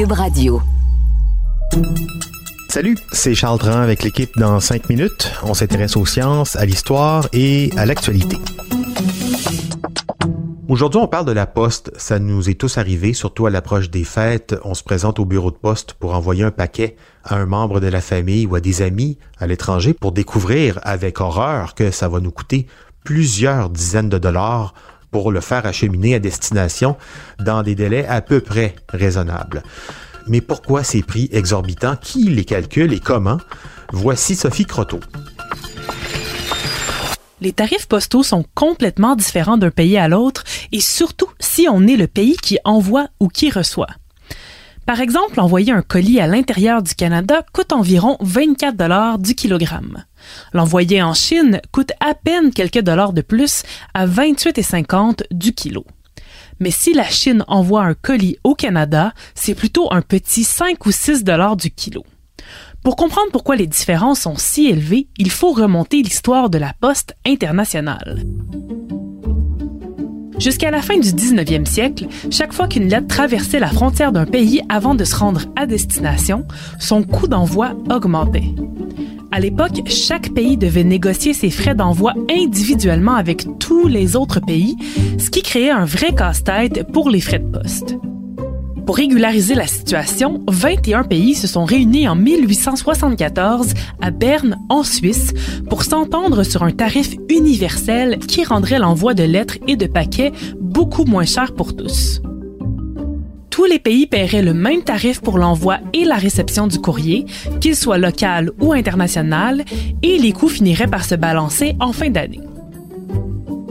Cube Radio. Salut, c'est Charles Dran avec l'équipe dans 5 minutes. On s'intéresse aux sciences, à l'histoire et à l'actualité. Aujourd'hui, on parle de la poste. Ça nous est tous arrivé, surtout à l'approche des fêtes. On se présente au bureau de poste pour envoyer un paquet à un membre de la famille ou à des amis à l'étranger pour découvrir avec horreur que ça va nous coûter plusieurs dizaines de dollars pour le faire acheminer à destination dans des délais à peu près raisonnables. Mais pourquoi ces prix exorbitants? Qui les calcule et comment? Voici Sophie Croteau. Les tarifs postaux sont complètement différents d'un pays à l'autre et surtout si on est le pays qui envoie ou qui reçoit. Par exemple, envoyer un colis à l'intérieur du Canada coûte environ 24 dollars du kilogramme. L'envoyer en Chine coûte à peine quelques dollars de plus à 28,50 du kilo. Mais si la Chine envoie un colis au Canada, c'est plutôt un petit 5 ou 6 dollars du kilo. Pour comprendre pourquoi les différences sont si élevées, il faut remonter l'histoire de la poste internationale. Jusqu'à la fin du 19e siècle, chaque fois qu'une lettre traversait la frontière d'un pays avant de se rendre à destination, son coût d'envoi augmentait. À l'époque, chaque pays devait négocier ses frais d'envoi individuellement avec tous les autres pays, ce qui créait un vrai casse-tête pour les frais de poste. Pour régulariser la situation, 21 pays se sont réunis en 1874 à Berne, en Suisse, pour s'entendre sur un tarif universel qui rendrait l'envoi de lettres et de paquets beaucoup moins cher pour tous tous les pays paieraient le même tarif pour l'envoi et la réception du courrier, qu'il soit local ou international, et les coûts finiraient par se balancer en fin d'année.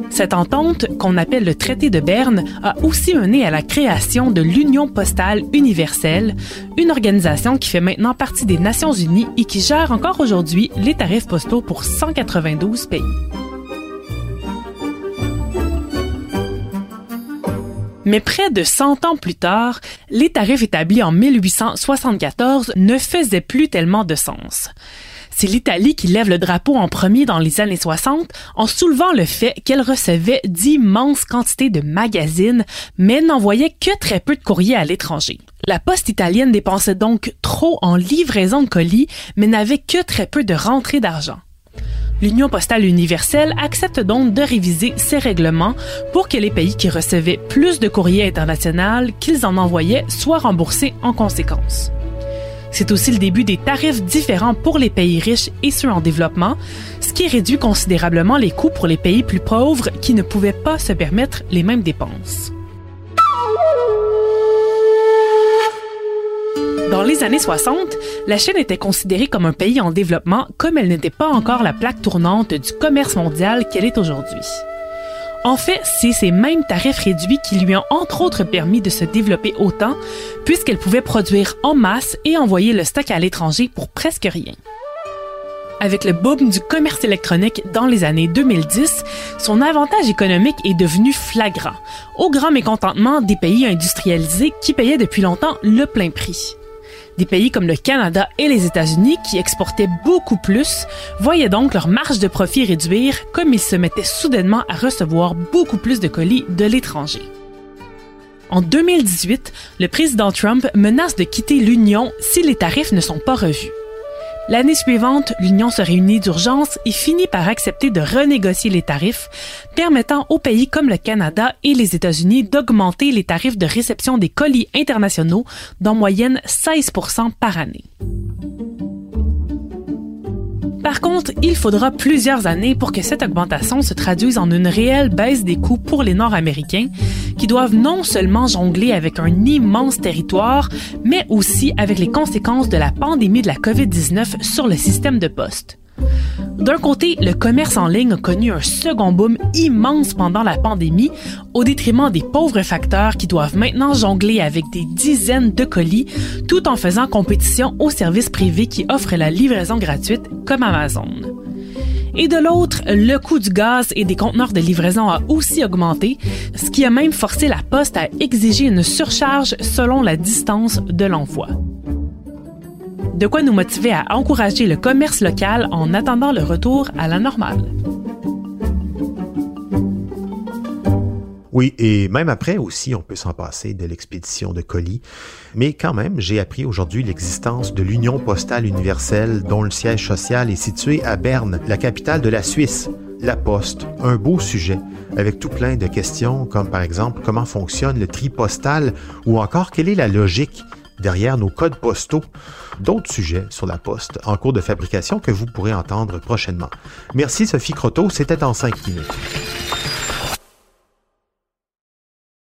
Cette entente, qu'on appelle le traité de Berne, a aussi mené à la création de l'Union postale universelle, une organisation qui fait maintenant partie des Nations unies et qui gère encore aujourd'hui les tarifs postaux pour 192 pays. Mais près de 100 ans plus tard, les tarifs établis en 1874 ne faisaient plus tellement de sens. C'est l'Italie qui lève le drapeau en premier dans les années 60 en soulevant le fait qu'elle recevait d'immenses quantités de magazines, mais n'envoyait que très peu de courriers à l'étranger. La poste italienne dépensait donc trop en livraison de colis, mais n'avait que très peu de rentrées d'argent. L'Union postale universelle accepte donc de réviser ses règlements pour que les pays qui recevaient plus de courriers international qu'ils en envoyaient soient remboursés en conséquence. C'est aussi le début des tarifs différents pour les pays riches et ceux en développement, ce qui réduit considérablement les coûts pour les pays plus pauvres qui ne pouvaient pas se permettre les mêmes dépenses. Dans les années 60, la Chine était considérée comme un pays en développement comme elle n'était pas encore la plaque tournante du commerce mondial qu'elle est aujourd'hui. En fait, c'est ces mêmes tarifs réduits qui lui ont entre autres permis de se développer autant, puisqu'elle pouvait produire en masse et envoyer le stock à l'étranger pour presque rien. Avec le boom du commerce électronique dans les années 2010, son avantage économique est devenu flagrant, au grand mécontentement des pays industrialisés qui payaient depuis longtemps le plein prix. Des pays comme le Canada et les États-Unis, qui exportaient beaucoup plus, voyaient donc leur marge de profit réduire comme ils se mettaient soudainement à recevoir beaucoup plus de colis de l'étranger. En 2018, le président Trump menace de quitter l'Union si les tarifs ne sont pas revus. L'année suivante, l'Union se réunit d'urgence et finit par accepter de renégocier les tarifs, permettant aux pays comme le Canada et les États-Unis d'augmenter les tarifs de réception des colis internationaux d'en moyenne 16% par année. Par contre, il faudra plusieurs années pour que cette augmentation se traduise en une réelle baisse des coûts pour les Nord-Américains, qui doivent non seulement jongler avec un immense territoire, mais aussi avec les conséquences de la pandémie de la COVID-19 sur le système de poste. D'un côté, le commerce en ligne a connu un second boom immense pendant la pandémie, au détriment des pauvres facteurs qui doivent maintenant jongler avec des dizaines de colis, tout en faisant compétition aux services privés qui offrent la livraison gratuite, comme Amazon. Et de l'autre, le coût du gaz et des conteneurs de livraison a aussi augmenté, ce qui a même forcé la Poste à exiger une surcharge selon la distance de l'envoi. De quoi nous motiver à encourager le commerce local en attendant le retour à la normale. Oui, et même après aussi, on peut s'en passer de l'expédition de colis. Mais quand même, j'ai appris aujourd'hui l'existence de l'Union postale universelle dont le siège social est situé à Berne, la capitale de la Suisse. La Poste, un beau sujet, avec tout plein de questions comme par exemple comment fonctionne le tri postal ou encore quelle est la logique derrière nos codes postaux. D'autres sujets sur la Poste en cours de fabrication que vous pourrez entendre prochainement. Merci Sophie Croteau, c'était en cinq minutes.